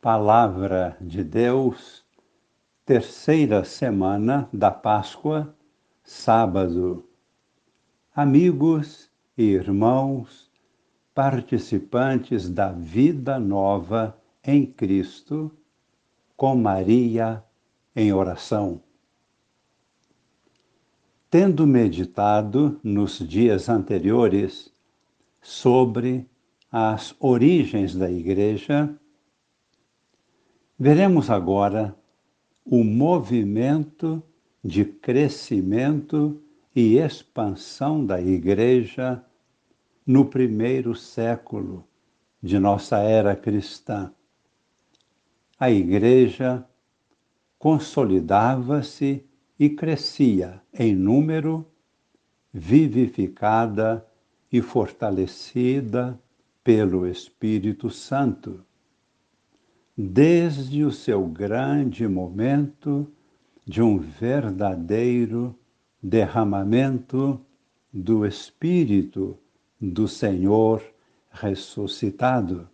Palavra de Deus, terceira semana da Páscoa, sábado. Amigos e irmãos, participantes da vida nova em Cristo, com Maria em oração. Tendo meditado nos dias anteriores sobre as origens da Igreja, veremos agora o movimento de crescimento e expansão da Igreja no primeiro século de nossa era cristã. A Igreja consolidava-se e crescia em número, vivificada e fortalecida pelo Espírito Santo. Desde o seu grande momento de um verdadeiro derramamento do Espírito do Senhor ressuscitado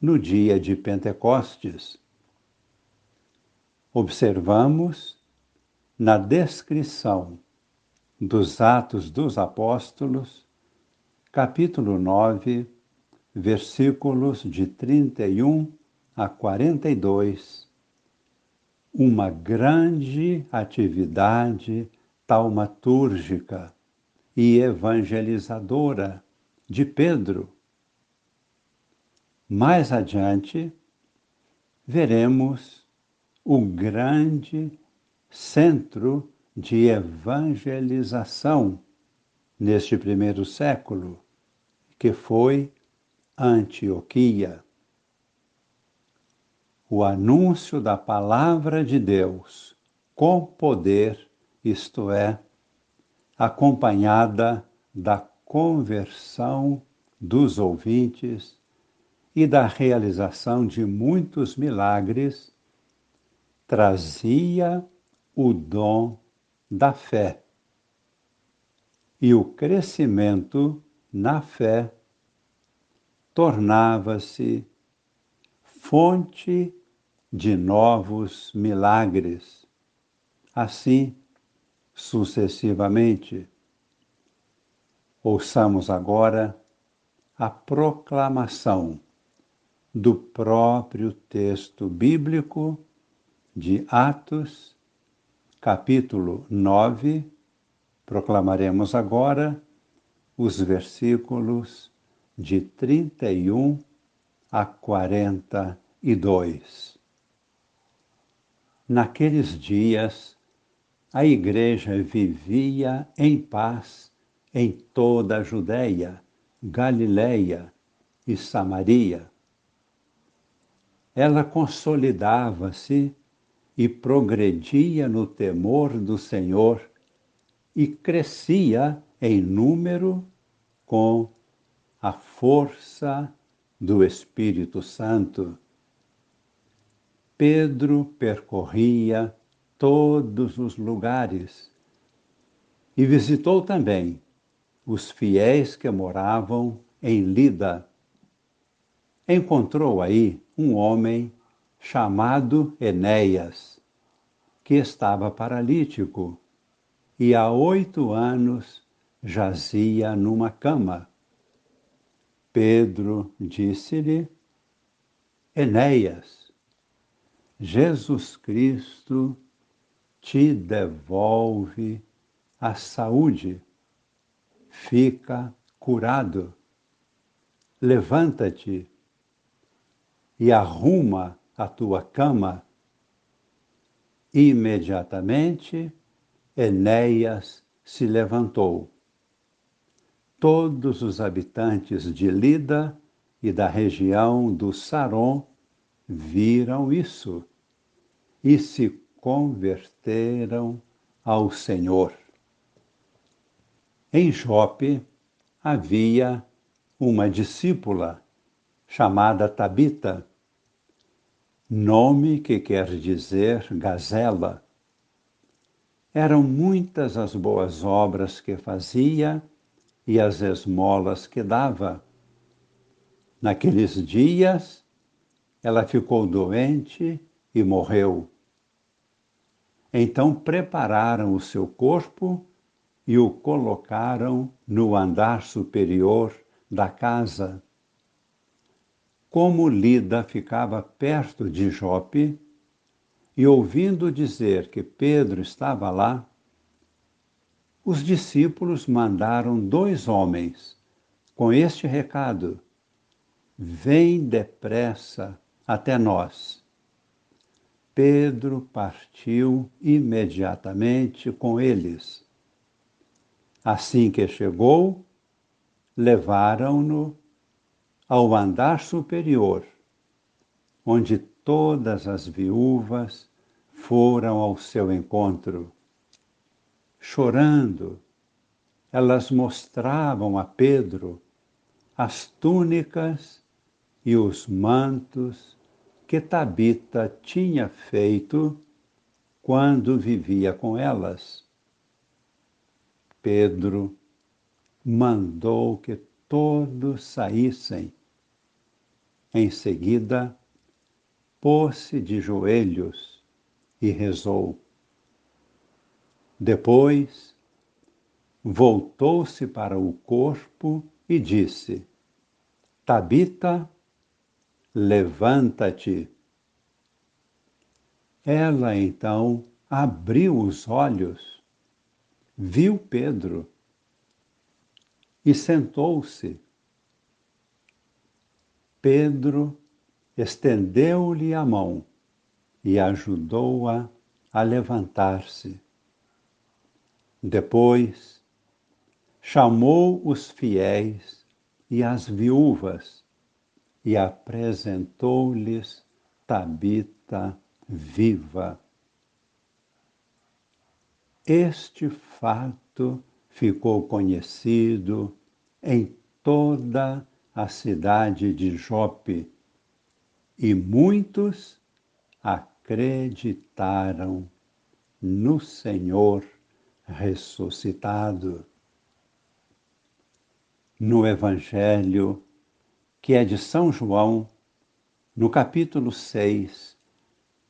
no dia de Pentecostes. Observamos na descrição dos Atos dos Apóstolos, capítulo 9, versículos de 31 a 42, uma grande atividade taumatúrgica e evangelizadora de Pedro. Mais adiante, veremos o grande centro de evangelização neste primeiro século, que foi Antioquia. O anúncio da palavra de Deus com poder, isto é, acompanhada da conversão dos ouvintes e da realização de muitos milagres, trazia o dom da fé. E o crescimento na fé tornava-se fonte de novos milagres. Assim, sucessivamente. Ouçamos agora a proclamação do próprio texto bíblico de Atos capítulo 9, proclamaremos agora os versículos de 31 a 42. Naqueles dias, a igreja vivia em paz em toda a Judéia, Galiléia e Samaria. Ela consolidava-se e progredia no temor do Senhor e crescia em número com a força do Espírito Santo. Pedro percorria todos os lugares e visitou também os fiéis que moravam em Lida. Encontrou aí um homem chamado Enéas, que estava paralítico e há oito anos jazia numa cama. Pedro disse-lhe: Enéas, Jesus Cristo te devolve a saúde. Fica curado. Levanta-te e arruma a tua cama. Imediatamente, Enéas se levantou. Todos os habitantes de Lida e da região do Saron viram isso e se converteram ao Senhor. Em Jope havia uma discípula chamada Tabita, nome que quer dizer gazela. Eram muitas as boas obras que fazia e as esmolas que dava. Naqueles dias, ela ficou doente e morreu. Então prepararam o seu corpo e o colocaram no andar superior da casa. Como Lida ficava perto de Jope, e ouvindo dizer que Pedro estava lá, os discípulos mandaram dois homens com este recado: Vem depressa até nós. Pedro partiu imediatamente com eles. Assim que chegou, levaram-no ao andar superior, onde todas as viúvas foram ao seu encontro. Chorando, elas mostravam a Pedro as túnicas e os mantos que Tabita tinha feito quando vivia com elas. Pedro mandou que todos saíssem. Em seguida, pôs-se de joelhos e rezou. Depois, voltou-se para o corpo e disse: Tabita, levanta-te. Ela então abriu os olhos, viu Pedro e sentou-se. Pedro estendeu-lhe a mão e ajudou-a a, a levantar-se. Depois, chamou os fiéis e as viúvas e apresentou-lhes Tabita viva. Este fato ficou conhecido em toda a cidade de Jope e muitos acreditaram no Senhor ressuscitado. No Evangelho, que é de São João, no capítulo 6,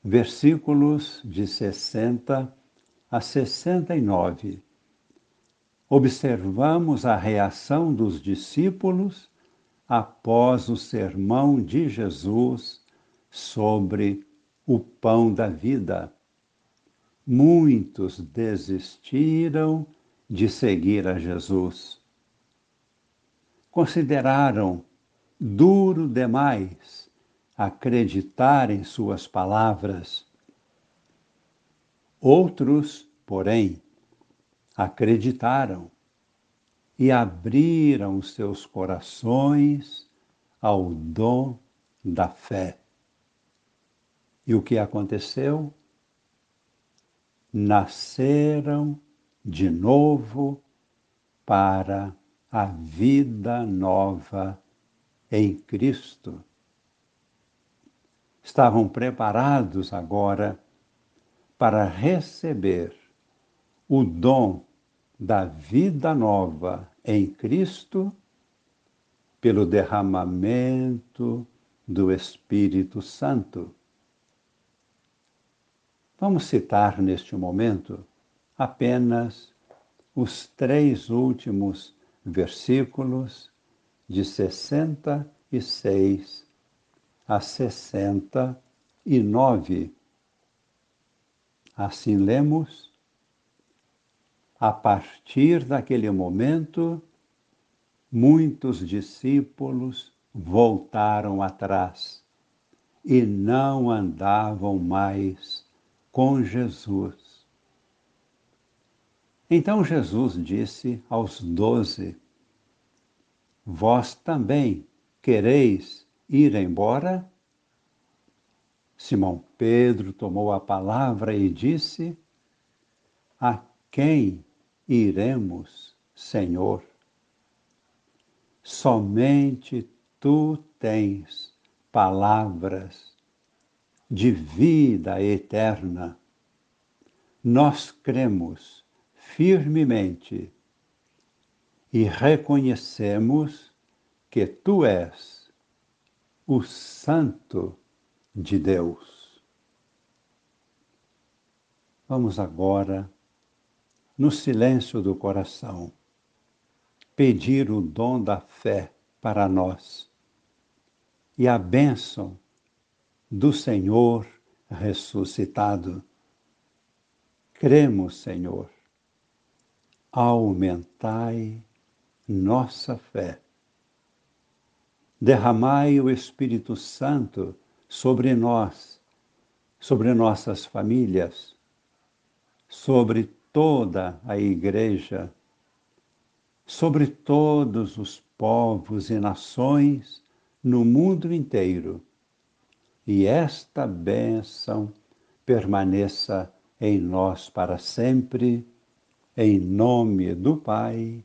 versículos de 60 a 69, observamos a reação dos discípulos após o sermão de Jesus sobre o pão da vida. Muitos desistiram de seguir a Jesus. Consideraram duro demais acreditar em suas palavras. Outros, porém, acreditaram e abriram seus corações ao dom da fé. E o que aconteceu? Nasceram de novo para a vida nova em Cristo. Estavam preparados agora para receber o dom da vida nova em Cristo pelo derramamento do Espírito Santo. Vamos citar neste momento apenas os três últimos versículos de 66 a 69. Assim lemos a partir daquele momento, muitos discípulos voltaram atrás e não andavam mais com Jesus. Então Jesus disse aos doze: Vós também quereis ir embora? Simão Pedro tomou a palavra e disse: A quem iremos, Senhor. Somente tu tens palavras de vida eterna. Nós cremos firmemente e reconhecemos que tu és o Santo de Deus. Vamos agora, no silêncio do coração, pedir o dom da fé para nós e a bênção do Senhor ressuscitado. Cremos, Senhor, aumentai nossa fé. Derramai o Espírito Santo sobre nós, sobre nossas famílias, sobre toda a Igreja, sobre todos os povos e nações no mundo inteiro. E esta bênção permaneça em nós para sempre, em nome do Pai